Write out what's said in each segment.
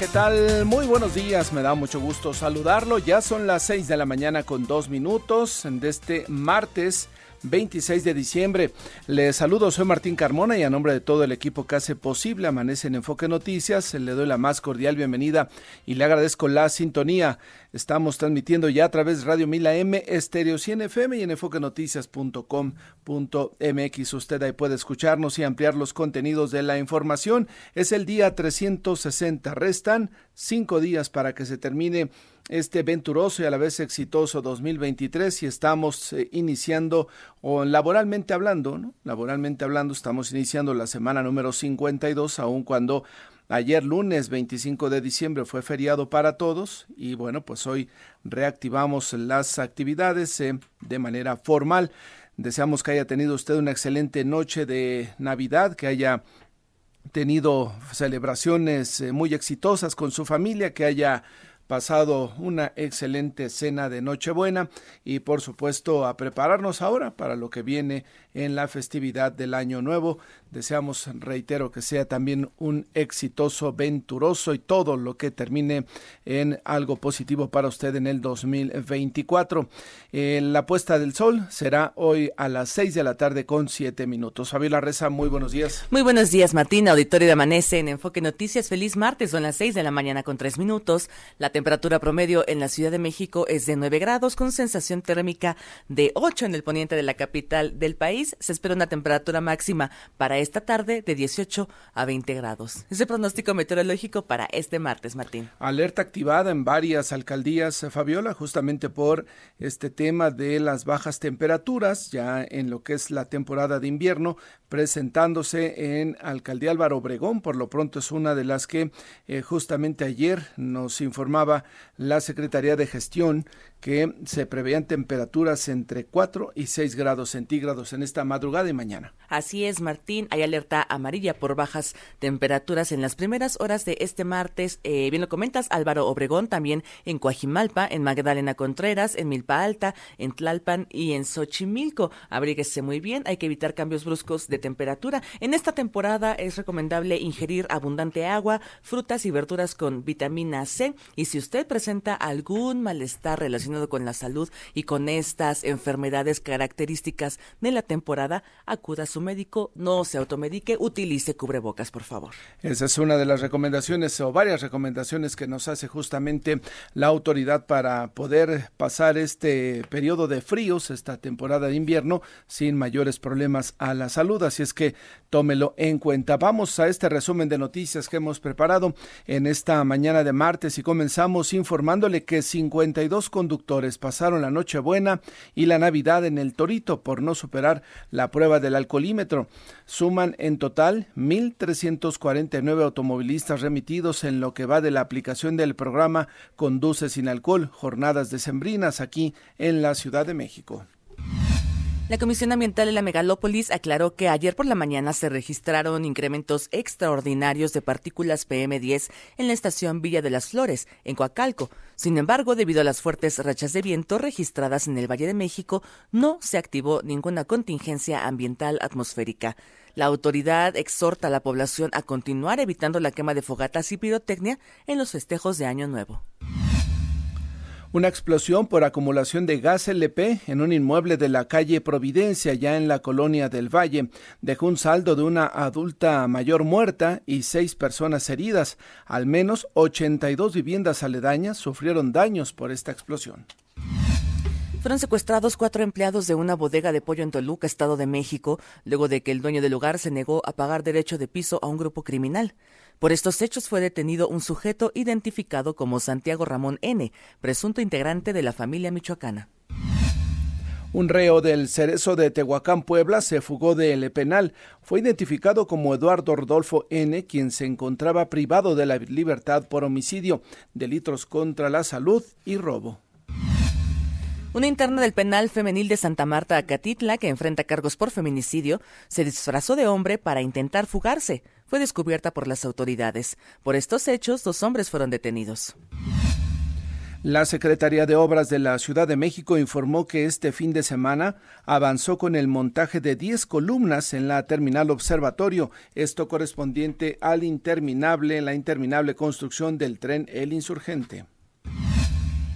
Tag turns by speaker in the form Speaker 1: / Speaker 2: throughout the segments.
Speaker 1: ¿Qué tal? Muy buenos días, me da mucho gusto saludarlo. Ya son las 6 de la mañana con dos minutos de este martes 26 de diciembre. Les saludo, soy Martín Carmona y a nombre de todo el equipo que hace posible Amanece en Enfoque Noticias, le doy la más cordial bienvenida y le agradezco la sintonía. Estamos transmitiendo ya a través de Radio Mila M, Estéreo 100 FM y en enfoquenoticias.com.mx. Usted ahí puede escucharnos y ampliar los contenidos de la información. Es el día 360. Restan cinco días para que se termine este venturoso y a la vez exitoso 2023 y estamos eh, iniciando, o laboralmente hablando, ¿no? Laboralmente hablando, estamos iniciando la semana número 52, aun cuando ayer lunes 25 de diciembre fue feriado para todos y bueno, pues hoy reactivamos las actividades eh, de manera formal. Deseamos que haya tenido usted una excelente noche de Navidad, que haya tenido celebraciones eh, muy exitosas con su familia, que haya pasado una excelente cena de Nochebuena y por supuesto a prepararnos ahora para lo que viene en la festividad del Año Nuevo. Deseamos, reitero, que sea también un exitoso, venturoso y todo lo que termine en algo positivo para usted en el 2024. Eh, la puesta del sol será hoy a las 6 de la tarde con 7 minutos. Fabiola Reza, muy buenos días.
Speaker 2: Muy buenos días, Martín. Auditorio de Amanece en Enfoque Noticias. Feliz martes, son las 6 de la mañana con 3 minutos. La temperatura promedio en la Ciudad de México es de 9 grados con sensación térmica de 8 en el poniente de la capital del país. Se espera una temperatura máxima para esta tarde de 18 a 20 grados. Es el pronóstico meteorológico para este martes, Martín.
Speaker 1: Alerta activada en varias alcaldías, eh, Fabiola, justamente por este tema de las bajas temperaturas, ya en lo que es la temporada de invierno, presentándose en Alcaldía Álvaro Obregón. Por lo pronto es una de las que eh, justamente ayer nos informaba la Secretaría de Gestión que se preveían temperaturas entre 4 y 6 grados centígrados en esta madrugada y mañana.
Speaker 2: Así es, Martín. Hay alerta amarilla por bajas temperaturas en las primeras horas de este martes. Eh, bien lo comentas, Álvaro Obregón, también en Coajimalpa, en Magdalena Contreras, en Milpa Alta, en Tlalpan y en Xochimilco. Abríguese muy bien, hay que evitar cambios bruscos de temperatura. En esta temporada es recomendable ingerir abundante agua, frutas y verduras con vitamina C. Y si usted presenta algún malestar relacionado con la salud y con estas enfermedades características de la temporada, acuda a su médico, no se automedique, utilice cubrebocas, por favor.
Speaker 1: Esa es una de las recomendaciones o varias recomendaciones que nos hace justamente la autoridad para poder pasar este periodo de fríos, esta temporada de invierno, sin mayores problemas a la salud. Así es que tómelo en cuenta. Vamos a este resumen de noticias que hemos preparado en esta mañana de martes y comenzamos informándole que 52 conductores pasaron la Nochebuena y la Navidad en el Torito por no superar la prueba del alcoholímetro. Suman en total 1.349 automovilistas remitidos en lo que va de la aplicación del programa Conduce sin alcohol, jornadas decembrinas aquí en la Ciudad de México.
Speaker 2: La Comisión Ambiental de la Megalópolis aclaró que ayer por la mañana se registraron incrementos extraordinarios de partículas PM10 en la estación Villa de las Flores, en Coacalco. Sin embargo, debido a las fuertes rachas de viento registradas en el Valle de México, no se activó ninguna contingencia ambiental atmosférica. La autoridad exhorta a la población a continuar evitando la quema de fogatas y pirotecnia en los festejos de Año Nuevo.
Speaker 1: Una explosión por acumulación de gas LP en un inmueble de la calle Providencia, ya en la colonia del Valle, dejó un saldo de una adulta mayor muerta y seis personas heridas. Al menos 82 viviendas aledañas sufrieron daños por esta explosión.
Speaker 2: Fueron secuestrados cuatro empleados de una bodega de pollo en Toluca, Estado de México, luego de que el dueño del lugar se negó a pagar derecho de piso a un grupo criminal. Por estos hechos fue detenido un sujeto identificado como Santiago Ramón N., presunto integrante de la familia michoacana.
Speaker 1: Un reo del Cerezo de Tehuacán, Puebla, se fugó del penal. Fue identificado como Eduardo Rodolfo N., quien se encontraba privado de la libertad por homicidio, delitos contra la salud y robo.
Speaker 2: Una interna del penal femenil de Santa Marta, Acatitla, que enfrenta cargos por feminicidio, se disfrazó de hombre para intentar fugarse. Fue descubierta por las autoridades. Por estos hechos, dos hombres fueron detenidos.
Speaker 1: La Secretaría de Obras de la Ciudad de México informó que este fin de semana avanzó con el montaje de 10 columnas en la terminal observatorio, esto correspondiente al interminable, la interminable construcción del tren El Insurgente.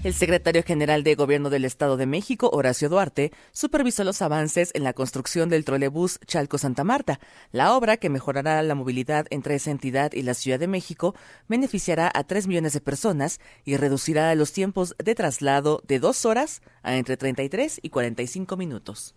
Speaker 2: El secretario general de Gobierno del Estado de México, Horacio Duarte, supervisó los avances en la construcción del trolebús Chalco-Santa Marta. La obra, que mejorará la movilidad entre esa entidad y la Ciudad de México, beneficiará a tres millones de personas y reducirá los tiempos de traslado de dos horas a entre 33 y 45 minutos.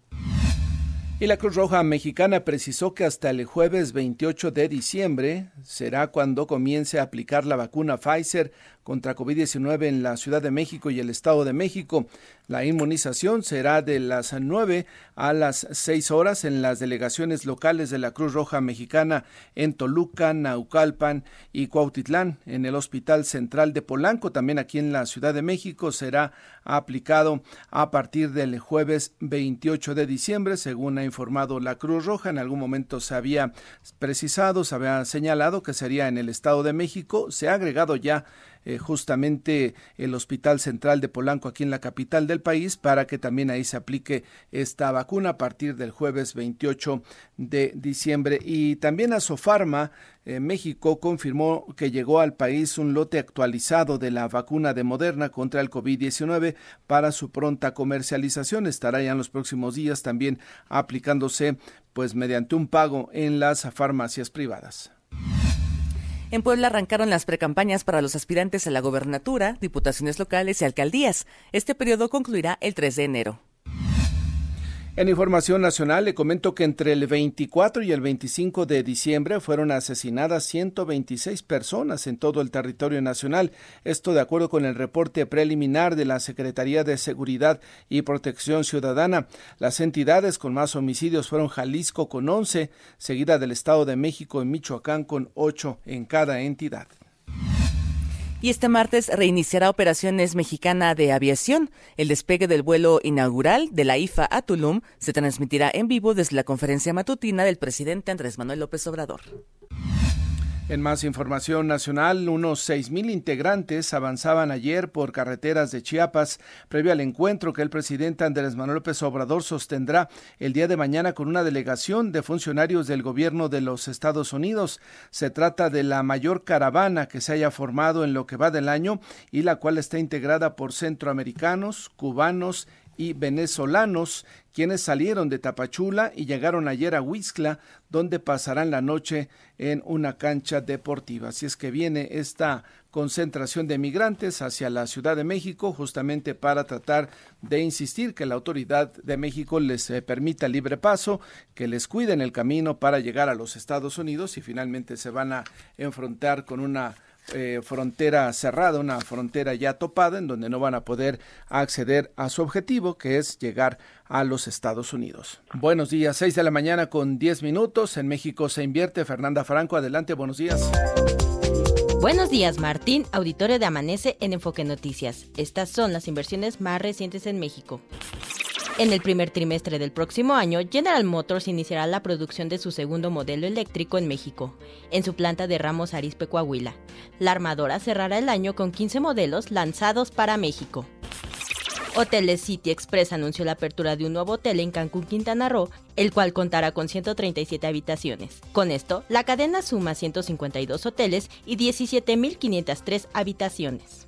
Speaker 1: Y la Cruz Roja Mexicana precisó que hasta el jueves 28 de diciembre será cuando comience a aplicar la vacuna Pfizer contra COVID-19 en la Ciudad de México y el Estado de México. La inmunización será de las 9 a las 6 horas en las delegaciones locales de la Cruz Roja Mexicana en Toluca, Naucalpan y Cuautitlán. En el Hospital Central de Polanco, también aquí en la Ciudad de México, será aplicado a partir del jueves 28 de diciembre, según ha informado la Cruz Roja. En algún momento se había precisado, se había señalado que sería en el Estado de México. Se ha agregado ya eh, justamente el Hospital Central de Polanco aquí en la capital del país para que también ahí se aplique esta vacuna a partir del jueves 28 de diciembre. Y también a Sofarma, eh, México confirmó que llegó al país un lote actualizado de la vacuna de Moderna contra el COVID-19 para su pronta comercialización. Estará ya en los próximos días también aplicándose pues mediante un pago en las farmacias privadas.
Speaker 2: En Puebla arrancaron las precampañas para los aspirantes a la gobernatura, diputaciones locales y alcaldías. Este periodo concluirá el 3 de enero.
Speaker 1: En información nacional le comento que entre el 24 y el 25 de diciembre fueron asesinadas 126 personas en todo el territorio nacional. Esto de acuerdo con el reporte preliminar de la Secretaría de Seguridad y Protección Ciudadana. Las entidades con más homicidios fueron Jalisco con 11, seguida del Estado de México y Michoacán con 8 en cada entidad
Speaker 2: y este martes reiniciará operaciones mexicana de aviación. El despegue del vuelo inaugural de la IFA a Tulum se transmitirá en vivo desde la conferencia matutina del presidente Andrés Manuel López Obrador.
Speaker 1: En más información nacional, unos 6.000 integrantes avanzaban ayer por carreteras de Chiapas previo al encuentro que el presidente Andrés Manuel López Obrador sostendrá el día de mañana con una delegación de funcionarios del gobierno de los Estados Unidos. Se trata de la mayor caravana que se haya formado en lo que va del año y la cual está integrada por centroamericanos, cubanos y venezolanos, quienes salieron de Tapachula y llegaron ayer a Huixla, donde pasarán la noche en una cancha deportiva. Así es que viene esta concentración de migrantes hacia la Ciudad de México justamente para tratar de insistir que la autoridad de México les eh, permita libre paso, que les cuiden el camino para llegar a los Estados Unidos y finalmente se van a enfrentar con una eh, frontera cerrada, una frontera ya topada, en donde no van a poder acceder a su objetivo, que es llegar a los Estados Unidos. Buenos días, 6 de la mañana con 10 minutos. En México se invierte. Fernanda Franco, adelante, buenos días.
Speaker 3: Buenos días, Martín, auditorio de Amanece en Enfoque Noticias. Estas son las inversiones más recientes en México. En el primer trimestre del próximo año, General Motors iniciará la producción de su segundo modelo eléctrico en México, en su planta de Ramos Arizpe, Coahuila. La armadora cerrará el año con 15 modelos lanzados para México. Hoteles City Express anunció la apertura de un nuevo hotel en Cancún, Quintana Roo, el cual contará con 137 habitaciones. Con esto, la cadena suma 152 hoteles y 17.503 habitaciones.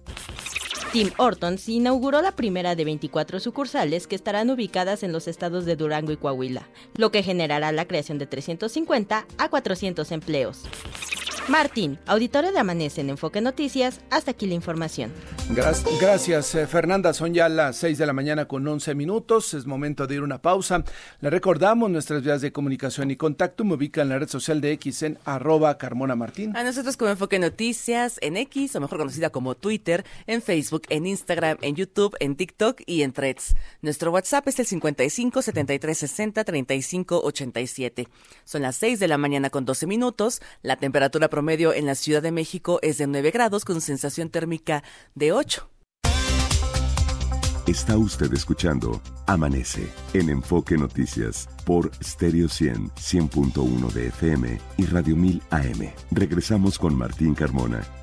Speaker 3: Tim Hortons inauguró la primera de 24 sucursales que estarán ubicadas en los estados de Durango y Coahuila, lo que generará la creación de 350 a 400 empleos. Martín, auditorio de Amanece en Enfoque Noticias, hasta aquí la información.
Speaker 1: Gracias, eh, Fernanda. Son ya las 6 de la mañana con 11 minutos. Es momento de ir a una pausa. Le recordamos nuestras vías de comunicación y contacto. Me ubica en la red social de X en arroba Carmona Martín.
Speaker 2: A nosotros como Enfoque Noticias en X, o mejor conocida como Twitter, en Facebook, en Instagram, en YouTube, en TikTok y en Threads. Nuestro WhatsApp es el 55 73 60 35 87. Son las 6 de la mañana con 12 minutos. La temperatura promedio en la Ciudad de México es de 9 grados con sensación térmica de 8.
Speaker 4: Está usted escuchando Amanece en Enfoque Noticias por Stereo 100, 100.1 de FM y Radio 1000 AM. Regresamos con Martín Carmona.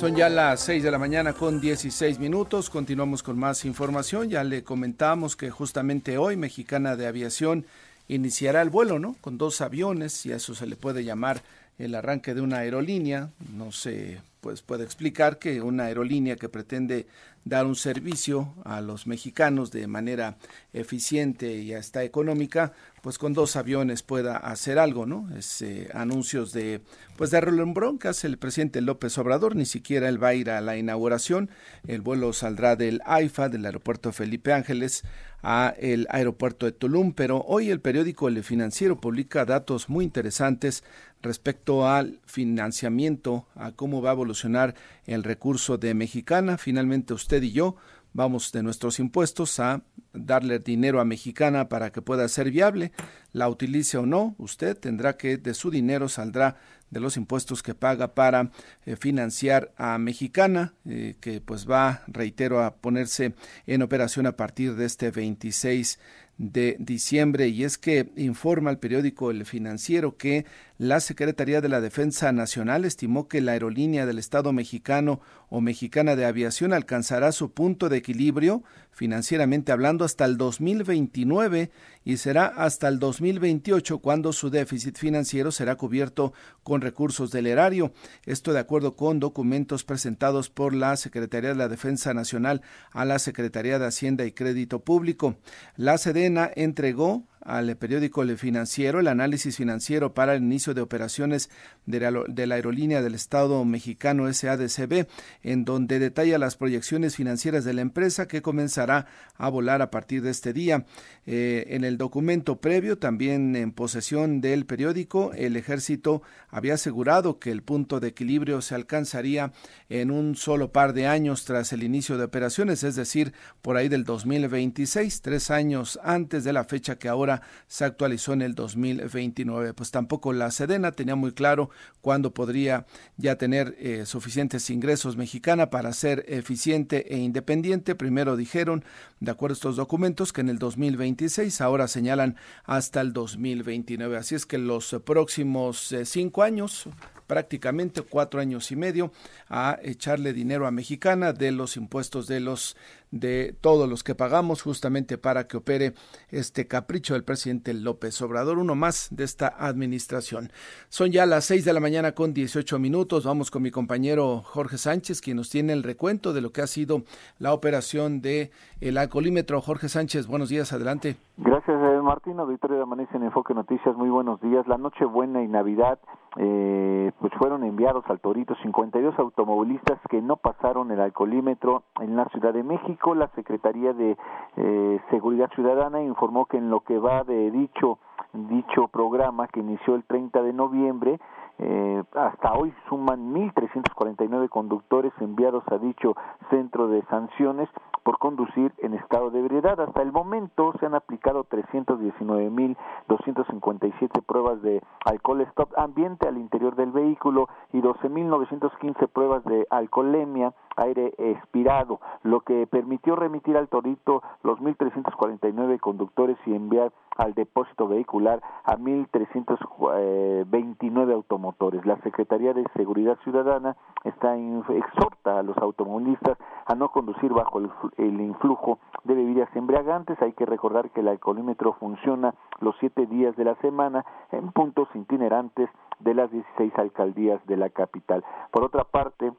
Speaker 1: Son ya las 6 de la mañana con 16 minutos. Continuamos con más información. Ya le comentamos que justamente hoy Mexicana de Aviación iniciará el vuelo, ¿no? Con dos aviones y a eso se le puede llamar el arranque de una aerolínea. No se pues puede explicar que una aerolínea que pretende dar un servicio a los mexicanos de manera eficiente y hasta económica, pues con dos aviones pueda hacer algo, ¿no? Es eh, anuncios de pues de hace el presidente López Obrador, ni siquiera él va a ir a la inauguración. El vuelo saldrá del AIFA, del aeropuerto Felipe Ángeles, a el aeropuerto de Tulum, pero hoy el periódico El Financiero publica datos muy interesantes respecto al financiamiento, a cómo va a evolucionar el recurso de Mexicana. Finalmente usted y yo vamos de nuestros impuestos a darle dinero a Mexicana para que pueda ser viable, la utilice o no, usted tendrá que de su dinero saldrá de los impuestos que paga para eh, financiar a Mexicana, eh, que pues va, reitero, a ponerse en operación a partir de este 26 de diciembre y es que informa el periódico El Financiero que la Secretaría de la Defensa Nacional estimó que la aerolínea del Estado mexicano o mexicana de aviación alcanzará su punto de equilibrio financieramente hablando hasta el 2029 y será hasta el 2028 cuando su déficit financiero será cubierto con recursos del erario. Esto de acuerdo con documentos presentados por la Secretaría de la Defensa Nacional a la Secretaría de Hacienda y Crédito Público. La Sedena entregó al periódico Le Financiero el análisis financiero para el inicio de operaciones de la, aerolínea del Estado mexicano SADCB, en donde detalla las proyecciones financieras de la empresa que comenzará a volar a partir de este día. Eh, en el documento previo, también en posesión del periódico, el ejército había asegurado que el punto de equilibrio se alcanzaría en un solo par de años tras el inicio de operaciones, es decir, por ahí del 2026, tres años antes de la fecha que ahora se actualizó en el 2029. Pues tampoco la Sedena tenía muy claro cuándo podría ya tener eh, suficientes ingresos mexicana para ser eficiente e independiente. Primero dijeron, de acuerdo a estos documentos, que en el 2026, ahora señalan hasta el 2029. Así es que los próximos eh, cinco años prácticamente cuatro años y medio a echarle dinero a Mexicana de los impuestos de los de todos los que pagamos justamente para que opere este capricho del presidente López Obrador, uno más de esta administración. Son ya las seis de la mañana con 18 minutos. Vamos con mi compañero Jorge Sánchez, quien nos tiene el recuento de lo que ha sido la operación de el alcoholímetro. Jorge Sánchez, buenos días, adelante.
Speaker 5: Gracias, eh, Martín. Auditorio de Amanece en Enfoque Noticias, muy buenos días. La noche buena y Navidad, eh, pues fueron enviados al Torito 52 automovilistas que no pasaron el alcoholímetro en la Ciudad de México la Secretaría de eh, Seguridad Ciudadana informó que en lo que va de dicho dicho programa que inició el 30 de noviembre eh, hasta hoy suman 1.349 conductores enviados a dicho centro de sanciones por conducir en estado de ebriedad. Hasta el momento se han aplicado 319.257 pruebas de alcohol stop ambiente al interior del vehículo y 12.915 pruebas de alcoholemia aire expirado, lo que permitió remitir al Torito los 1.349 conductores y enviar al depósito vehicular a 1.329 automotores. La Secretaría de Seguridad Ciudadana está exhorta a los automovilistas a no conducir bajo el, el influjo de bebidas embriagantes. Hay que recordar que el alcoholímetro funciona los siete días de la semana en puntos itinerantes de las 16 alcaldías de la capital. Por otra parte,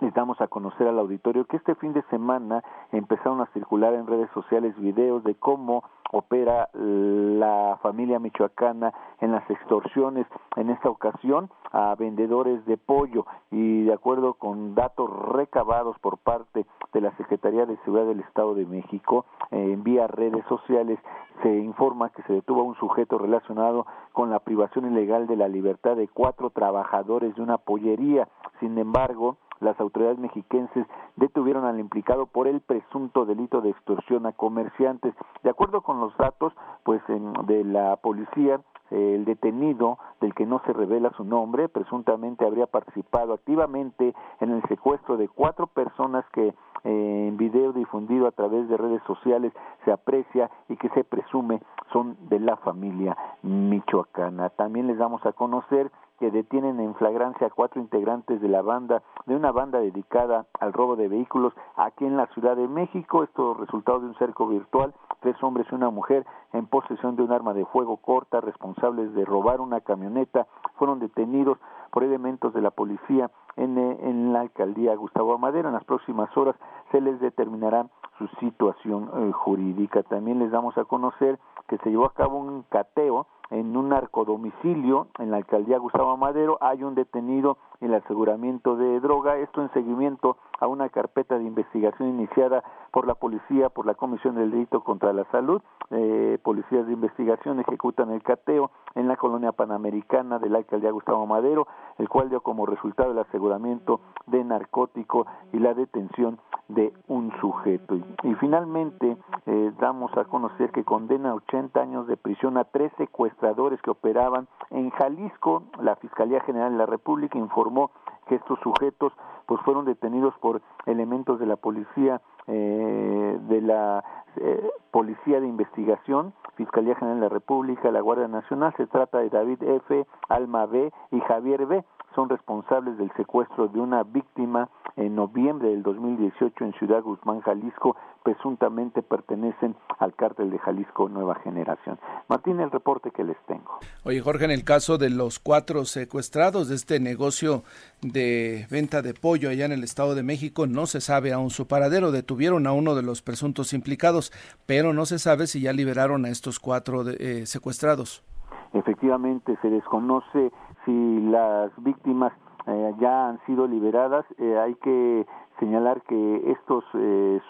Speaker 5: les damos a conocer al auditorio que este fin de semana empezaron a circular en redes sociales videos de cómo opera la familia michoacana en las extorsiones en esta ocasión a vendedores de pollo y de acuerdo con datos recabados por parte de la Secretaría de Seguridad del Estado de México eh, en vía redes sociales se informa que se detuvo a un sujeto relacionado con la privación ilegal de la libertad de cuatro trabajadores de una pollería. Sin embargo, las autoridades mexiquenses detuvieron al implicado por el presunto delito de extorsión a comerciantes. De acuerdo con los datos, pues de la policía el detenido del que no se revela su nombre, presuntamente habría participado activamente en el secuestro de cuatro personas que eh, en video difundido a través de redes sociales se aprecia y que se presume son de la familia michoacana. También les damos a conocer que detienen en flagrancia a cuatro integrantes de la banda, de una banda dedicada al robo de vehículos aquí en la Ciudad de México. Esto resultado de un cerco virtual. Tres hombres y una mujer en posesión de un arma de fuego corta, responsables de robar una camioneta, fueron detenidos por elementos de la policía en, en la alcaldía Gustavo Amadero. En las próximas horas se les determinará su situación eh, jurídica. También les damos a conocer que se llevó a cabo un cateo en un narcodomicilio en la alcaldía Gustavo Madero. Hay un detenido en el aseguramiento de droga. Esto en seguimiento a una carpeta de investigación iniciada por la policía, por la Comisión del Delito contra la Salud. Eh, policías de investigación ejecutan el cateo en la colonia panamericana de la alcaldía Gustavo Madero, el cual dio como resultado el aseguramiento de narcótico y la detención de un sujeto. Y, finalmente eh, damos a conocer que condena 80 años de prisión a tres secuestradores que operaban en Jalisco. La Fiscalía General de la República informó que estos sujetos pues fueron detenidos por elementos de la policía eh, de la eh, Policía de Investigación, Fiscalía General de la República, la Guardia Nacional. Se trata de David F., Alma B. y Javier B son responsables del secuestro de una víctima en noviembre del 2018 en Ciudad Guzmán, Jalisco, presuntamente pertenecen al cártel de Jalisco Nueva Generación. Martín, el reporte que les tengo.
Speaker 1: Oye, Jorge, en el caso de los cuatro secuestrados de este negocio de venta de pollo allá en el Estado de México, no se sabe aún su paradero. Detuvieron a uno de los presuntos implicados, pero no se sabe si ya liberaron a estos cuatro eh, secuestrados.
Speaker 5: Efectivamente, se desconoce si las víctimas eh, ya han sido liberadas, eh, hay que señalar que estos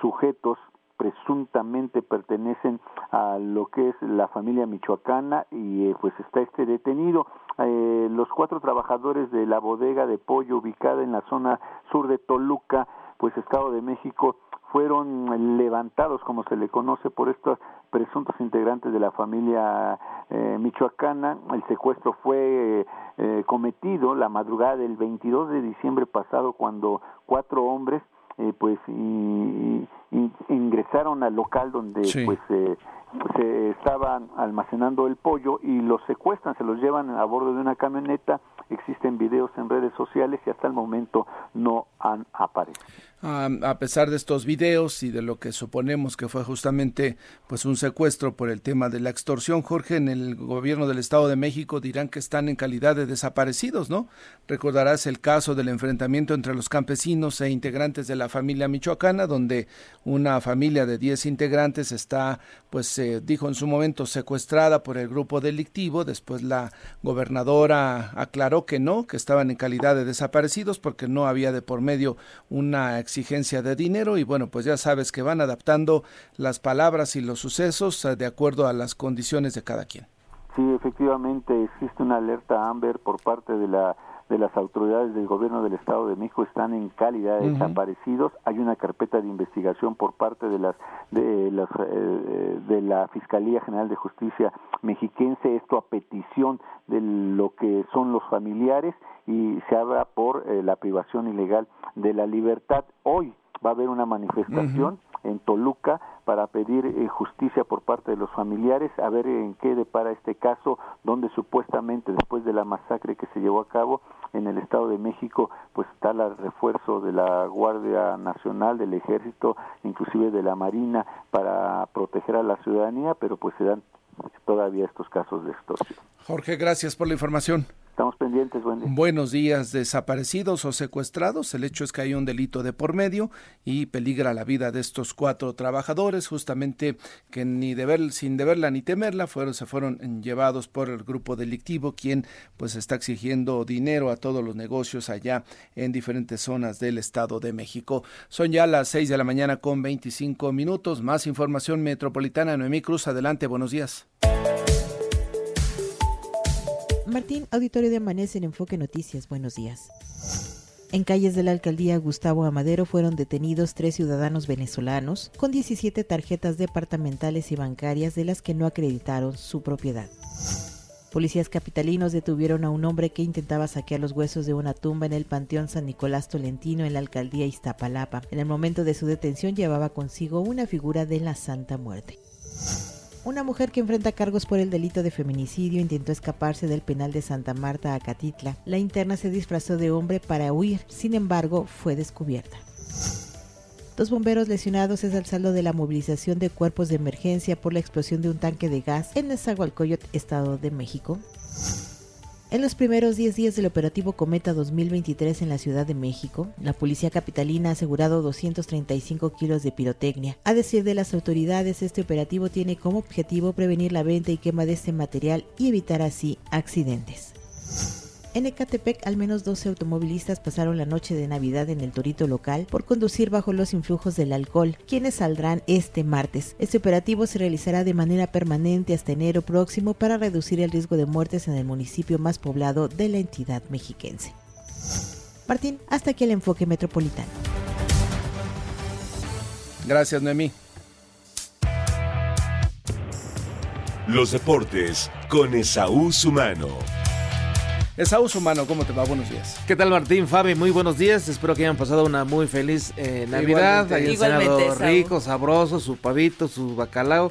Speaker 5: sujetos presuntamente pertenecen a lo que es la familia michoacana y pues está este detenido. los cuatro trabajadores de la bodega de pollo ubicada en la zona sur de Toluca, pues Estado de México, fueron levantados, como se le conoce, por estos presuntos integrantes de la familia eh, michoacana. El secuestro fue eh, cometido la madrugada del 22 de diciembre pasado cuando cuatro hombres eh, pues ingresaron al local donde pues se estaban almacenando el pollo y los secuestran, se los llevan a bordo de una camioneta. Existen videos en redes sociales y hasta el momento no han aparecido
Speaker 1: a pesar de estos videos y de lo que suponemos que fue justamente pues un secuestro por el tema de la extorsión, Jorge, en el gobierno del Estado de México dirán que están en calidad de desaparecidos, ¿no? Recordarás el caso del enfrentamiento entre los campesinos e integrantes de la familia michoacana, donde una familia de 10 integrantes está, pues se dijo en su momento, secuestrada por el grupo delictivo, después la gobernadora aclaró que no, que estaban en calidad de desaparecidos porque no había de por medio una exigencia de dinero y bueno, pues ya sabes que van adaptando las palabras y los sucesos eh, de acuerdo a las condiciones de cada quien.
Speaker 5: Sí, efectivamente existe una alerta Amber por parte de la de las autoridades del gobierno del Estado de México están en calidad de desaparecidos. Hay una carpeta de investigación por parte de las de las eh, de la Fiscalía General de Justicia mexiquense. Esto a petición de lo que son los familiares y se habla por eh, la privación ilegal de la libertad. Hoy va a haber una manifestación en Toluca para pedir eh, justicia por parte de los familiares, a ver en qué depara este caso, donde supuestamente después de la masacre que se llevó a cabo en el Estado de México, pues está el refuerzo de la Guardia Nacional, del Ejército, inclusive de la Marina, para proteger a la ciudadanía, pero pues se dan todavía estos casos de extorsión.
Speaker 1: Jorge, gracias por la información.
Speaker 5: Estamos pendientes,
Speaker 1: Buenos días, desaparecidos o secuestrados. El hecho es que hay un delito de por medio y peligra la vida de estos cuatro trabajadores, justamente que ni deber, sin deberla ni temerla, fueron, se fueron llevados por el grupo delictivo, quien pues está exigiendo dinero a todos los negocios allá en diferentes zonas del Estado de México. Son ya las seis de la mañana con 25 minutos. Más información metropolitana. Noemí Cruz, adelante, buenos días.
Speaker 6: Martín, auditorio de Amanece en Enfoque Noticias, buenos días. En calles de la alcaldía Gustavo Amadero fueron detenidos tres ciudadanos venezolanos con 17 tarjetas departamentales y bancarias de las que no acreditaron su propiedad. Policías capitalinos detuvieron a un hombre que intentaba saquear los huesos de una tumba en el Panteón San Nicolás Tolentino en la alcaldía Iztapalapa. En el momento de su detención llevaba consigo una figura de la Santa Muerte. Una mujer que enfrenta cargos por el delito de feminicidio intentó escaparse del penal de Santa Marta a Catitla. La interna se disfrazó de hombre para huir, sin embargo, fue descubierta. Dos bomberos lesionados es el saldo de la movilización de cuerpos de emergencia por la explosión de un tanque de gas en Nezahualcóyotl, Estado de México. En los primeros 10 días del operativo Cometa 2023 en la Ciudad de México, la policía capitalina ha asegurado 235 kilos de pirotecnia. A decir de las autoridades, este operativo tiene como objetivo prevenir la venta y quema de este material y evitar así accidentes. En Ecatepec, al menos 12 automovilistas pasaron la noche de Navidad en el torito local por conducir bajo los influjos del alcohol, quienes saldrán este martes. Este operativo se realizará de manera permanente hasta enero próximo para reducir el riesgo de muertes en el municipio más poblado de la entidad mexiquense. Martín, hasta aquí el enfoque metropolitano.
Speaker 1: Gracias, Noemí.
Speaker 4: Los deportes con Esaú Sumano.
Speaker 1: Esaú Humano, ¿cómo te va? Buenos días.
Speaker 7: ¿Qué tal Martín, Fabi? Muy buenos días. Espero que hayan pasado una muy feliz eh, Navidad.
Speaker 2: Igualmente,
Speaker 7: Hayan cenado rico, sabroso, su pavito, su bacalao.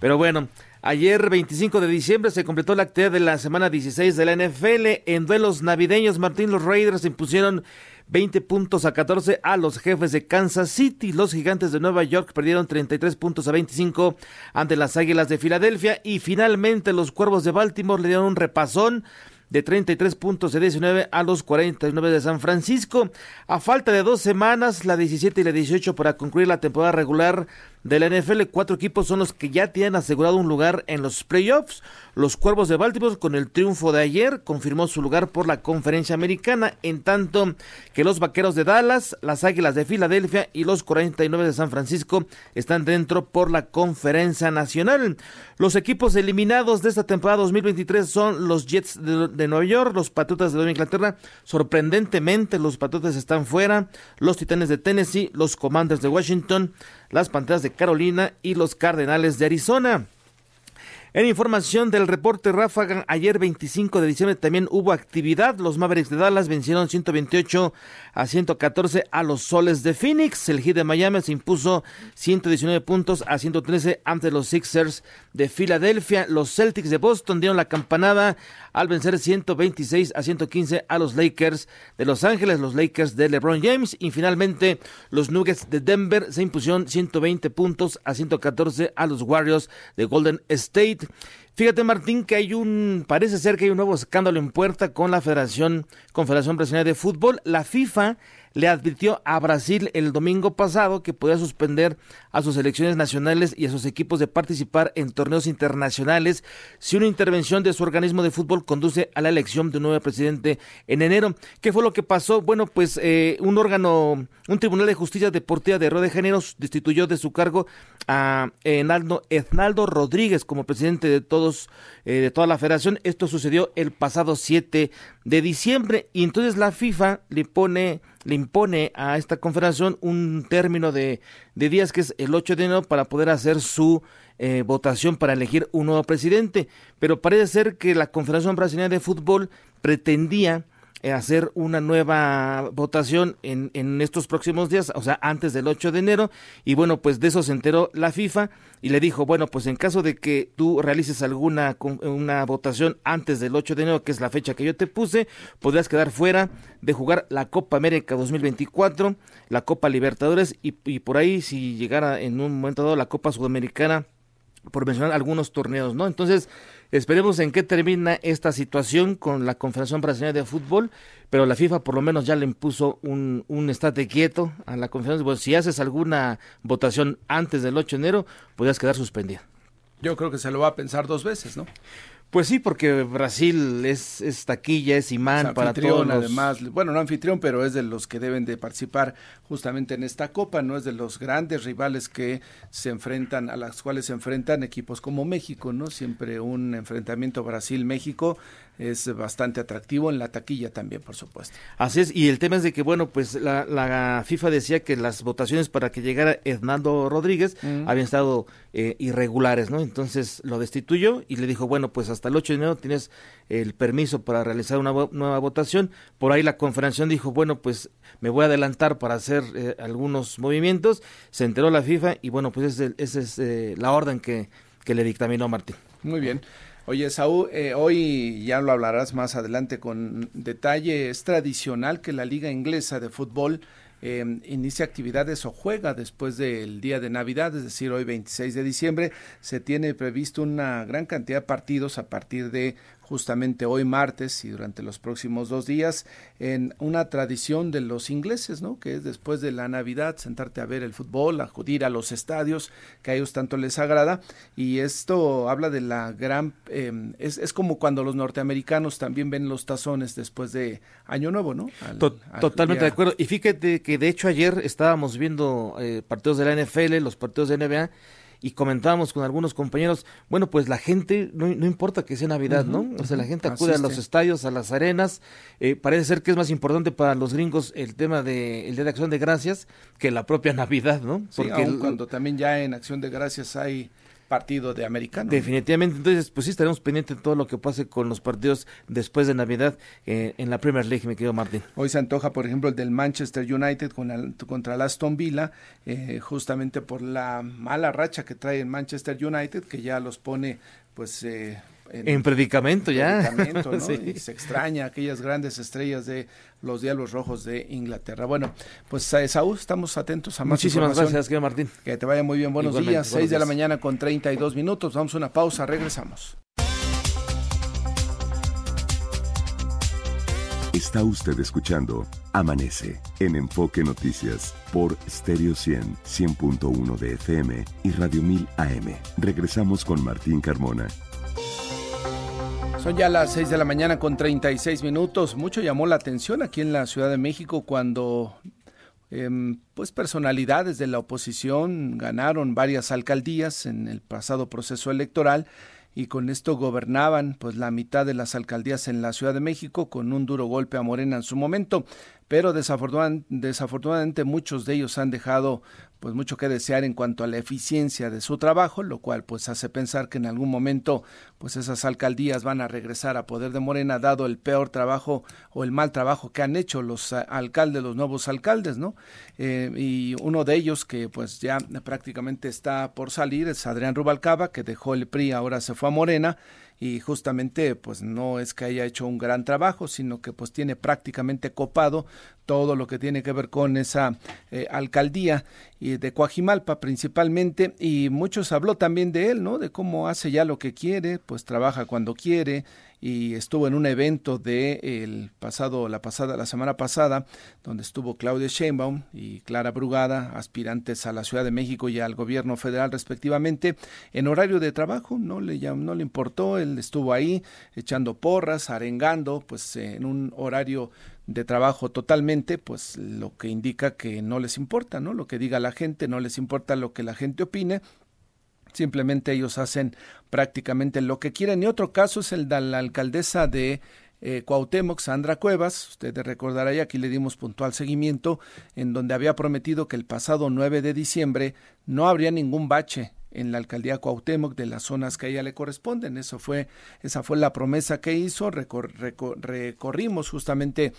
Speaker 7: Pero bueno, ayer 25 de diciembre se completó la actividad de la semana 16 de la NFL. En duelos navideños, Martín, los Raiders impusieron 20 puntos a 14 a los jefes de Kansas City. Los gigantes de Nueva York perdieron 33 puntos a 25 ante las Águilas de Filadelfia. Y finalmente los Cuervos de Baltimore le dieron un repasón de 33 puntos de 19 a los 49 de San Francisco. A falta de dos semanas, la 17 y la 18 para concluir la temporada regular de la NFL, cuatro equipos son los que ya tienen asegurado un lugar en los playoffs. Los Cuervos de Baltimore, con el triunfo de ayer, confirmó su lugar por la conferencia americana, en tanto que los Vaqueros de Dallas, las Águilas de Filadelfia y los 49 de San Francisco están dentro por la conferencia nacional. Los equipos eliminados de esta temporada 2023 son los Jets de, Nueva York, los Patriotas de Inglaterra. Sorprendentemente, los Patriotas están fuera, los Titanes de Tennessee, los Commanders de Washington, las Panteras de Carolina y los Cardenales de Arizona. En información del reporte Ráfaga, ayer 25 de diciembre también hubo actividad. Los Mavericks de Dallas vencieron 128 a 114 a los Soles de Phoenix. El Heat de Miami se impuso 119 puntos a 113 ante los Sixers de Filadelfia. Los Celtics de Boston dieron la campanada al vencer 126 a 115 a los Lakers de Los Ángeles, los Lakers de LeBron James. Y finalmente los Nuggets de Denver se impusieron 120 puntos a 114 a los Warriors de Golden State. Fíjate Martín que hay un, parece ser que hay un nuevo escándalo en puerta con la Federación, Confederación Brasileña de Fútbol. La FIFA le advirtió a Brasil el domingo pasado que podía suspender a sus selecciones nacionales y a sus equipos de participar en torneos internacionales si una intervención de su organismo de fútbol conduce a la elección de un nuevo presidente en enero. ¿Qué fue lo que pasó? Bueno, pues eh, un órgano, un tribunal de justicia deportiva de Río de Janeiro destituyó de su cargo a Enaldo, Esnaldo Rodríguez como presidente de todos, eh, de toda la federación. Esto sucedió el pasado 7 de diciembre y entonces la FIFA le pone le impone a esta confederación un término de, de días que es el 8 de enero para poder hacer su eh, votación para elegir un nuevo presidente. Pero parece ser que la Confederación Brasileña de Fútbol pretendía hacer una nueva votación en, en estos próximos días, o sea, antes del 8 de enero, y bueno, pues de eso se enteró la FIFA y le dijo, bueno, pues en caso de que tú realices alguna una votación antes del 8 de enero, que es la fecha que yo te puse, podrás quedar fuera de jugar la Copa América 2024, la Copa Libertadores y por ahí si llegara en un momento dado la Copa Sudamericana por mencionar algunos torneos, ¿no? Entonces, esperemos en qué termina esta situación con la Confederación Brasileña de Fútbol, pero la FIFA por lo menos ya le impuso un, un estate quieto a la Confederación. Bueno, si haces alguna votación antes del 8 de enero, podrías quedar suspendido.
Speaker 1: Yo creo que se lo va a pensar dos veces, ¿no?
Speaker 7: Pues sí, porque Brasil es, es taquilla, es imán
Speaker 1: Es
Speaker 7: para
Speaker 1: anfitrión,
Speaker 7: todos los-
Speaker 1: además, bueno, no anfitrión, pero es de los que deben de participar justamente en esta copa, no es de los grandes rivales que se enfrentan, a las cuales se enfrentan equipos como México, ¿no? Siempre un enfrentamiento Brasil-México es bastante atractivo en la taquilla también, por supuesto.
Speaker 7: Así es, y el tema es de que, bueno, pues la, la FIFA decía que las votaciones para que llegara Hernando Rodríguez habían estado eh, irregulares, ¿no? Entonces lo destituyó y le dijo, bueno, pues hasta el 8 de enero tienes el permiso para realizar una nueva votación. Por ahí la conferencia dijo, bueno, pues me voy a adelantar para hacer eh, algunos movimientos. Se enteró la FIFA y, bueno, pues esa es, eh, la orden que, que le dictaminó Martín.
Speaker 1: Muy bien. Oye, Saúl, eh, hoy ya lo hablarás más adelante con detalle. Es tradicional que la Liga Inglesa de Fútbol eh, inicia actividades o juega después del día de Navidad, es decir, hoy 26 de diciembre. Se tiene previsto una gran cantidad de partidos a partir de justamente hoy martes y durante los próximos dos días en una tradición de los ingleses, ¿no? Que es después de la Navidad sentarte a ver el fútbol, acudir a los estadios que a ellos tanto les agrada y esto habla de la gran em, es, es, como cuando los norteamericanos también ven los tazones después de Año Nuevo, ¿no?
Speaker 7: totalmente de acuerdo. Y fíjate que de hecho ayer estábamos viendo eh, partidos de la NFL, los partidos de NBA y comentábamos con algunos compañeros, bueno, pues la gente, no, no importa que sea Navidad, ¿no? O sea, la gente acude a los estadios, a las arenas, eh, parece ser que es más importante para los gringos el tema de el Día de Acción de Gracias que la propia Navidad, ¿no?
Speaker 1: Porque cuando también ya en Acción de Gracias hay partido de americano.
Speaker 7: Definitivamente, entonces pues sí estaremos pendientes de todo lo que pase con los partidos después de Navidad eh, en la Premier League, mi querido Martín.
Speaker 1: Hoy se antoja, por ejemplo, el del Manchester United con contra el Aston Villa, eh, justamente por la mala racha que trae el Manchester United, que ya los pone pues... Eh,
Speaker 7: en, predicamento ya.
Speaker 1: y se extraña aquellas grandes estrellas de los Diablos Rojos de Inglaterra. Bueno, pues a Saúl, estamos atentos a más
Speaker 7: Muchísimas gracias, señor Martín.
Speaker 1: Que te vaya muy bien. Buenos días. Seis de la mañana con 32 minutos. Vamos a una pausa. Regresamos.
Speaker 4: Está usted escuchando Amanece en Enfoque Noticias por Stereo 100, 100.1 de FM y Radio 1000 AM. Regresamos con Martín Carmona
Speaker 1: son ya las 6 de la mañana con 36 minutos. Mucho llamó la atención aquí en la Ciudad de México cuando em, pues personalidades de la oposición ganaron varias alcaldías en el pasado proceso electoral y con esto gobernaban pues la mitad de las alcaldías en la Ciudad de México con un duro golpe a Morena en su momento, pero desafortunadamente muchos de ellos han dejado pues mucho que desear en cuanto a la eficiencia de su trabajo, lo cual pues hace pensar que en algún momento pues esas alcaldías van a regresar a poder de Morena dado el peor trabajo o el mal trabajo que han hecho los alcaldes, los nuevos alcaldes, ¿no? Eh, y uno de ellos que pues ya prácticamente está por salir es Adrián Rubalcaba, que dejó el PRI, ahora se fue a Morena y justamente pues no es que haya hecho un gran trabajo, sino que pues tiene prácticamente copado todo lo que tiene que ver con esa eh, alcaldía y de Coajimalpa principalmente y muchos habló también de él, ¿no? De cómo hace ya lo que quiere, pues trabaja cuando quiere, y estuvo en un evento de el pasado la pasada la semana pasada donde estuvo Claudia Sheinbaum y Clara Brugada aspirantes a la Ciudad de México y al gobierno federal respectivamente en horario de trabajo. No le no le importó él estuvo ahí echando porras arengando pues en un horario de trabajo totalmente pues lo que indica que no les importa no lo que diga la gente no les importa lo que la gente opine Simplemente ellos hacen prácticamente lo que quieren. Y otro caso es el de la alcaldesa de eh, Cuauhtémoc, Sandra Cuevas, ustedes recordarán, aquí le dimos puntual seguimiento, en donde había prometido que el pasado 9 de diciembre no habría ningún bache en la alcaldía Cuauhtémoc de las zonas que a ella le corresponden. Eso fue, esa fue la promesa que hizo. recorrimos justamente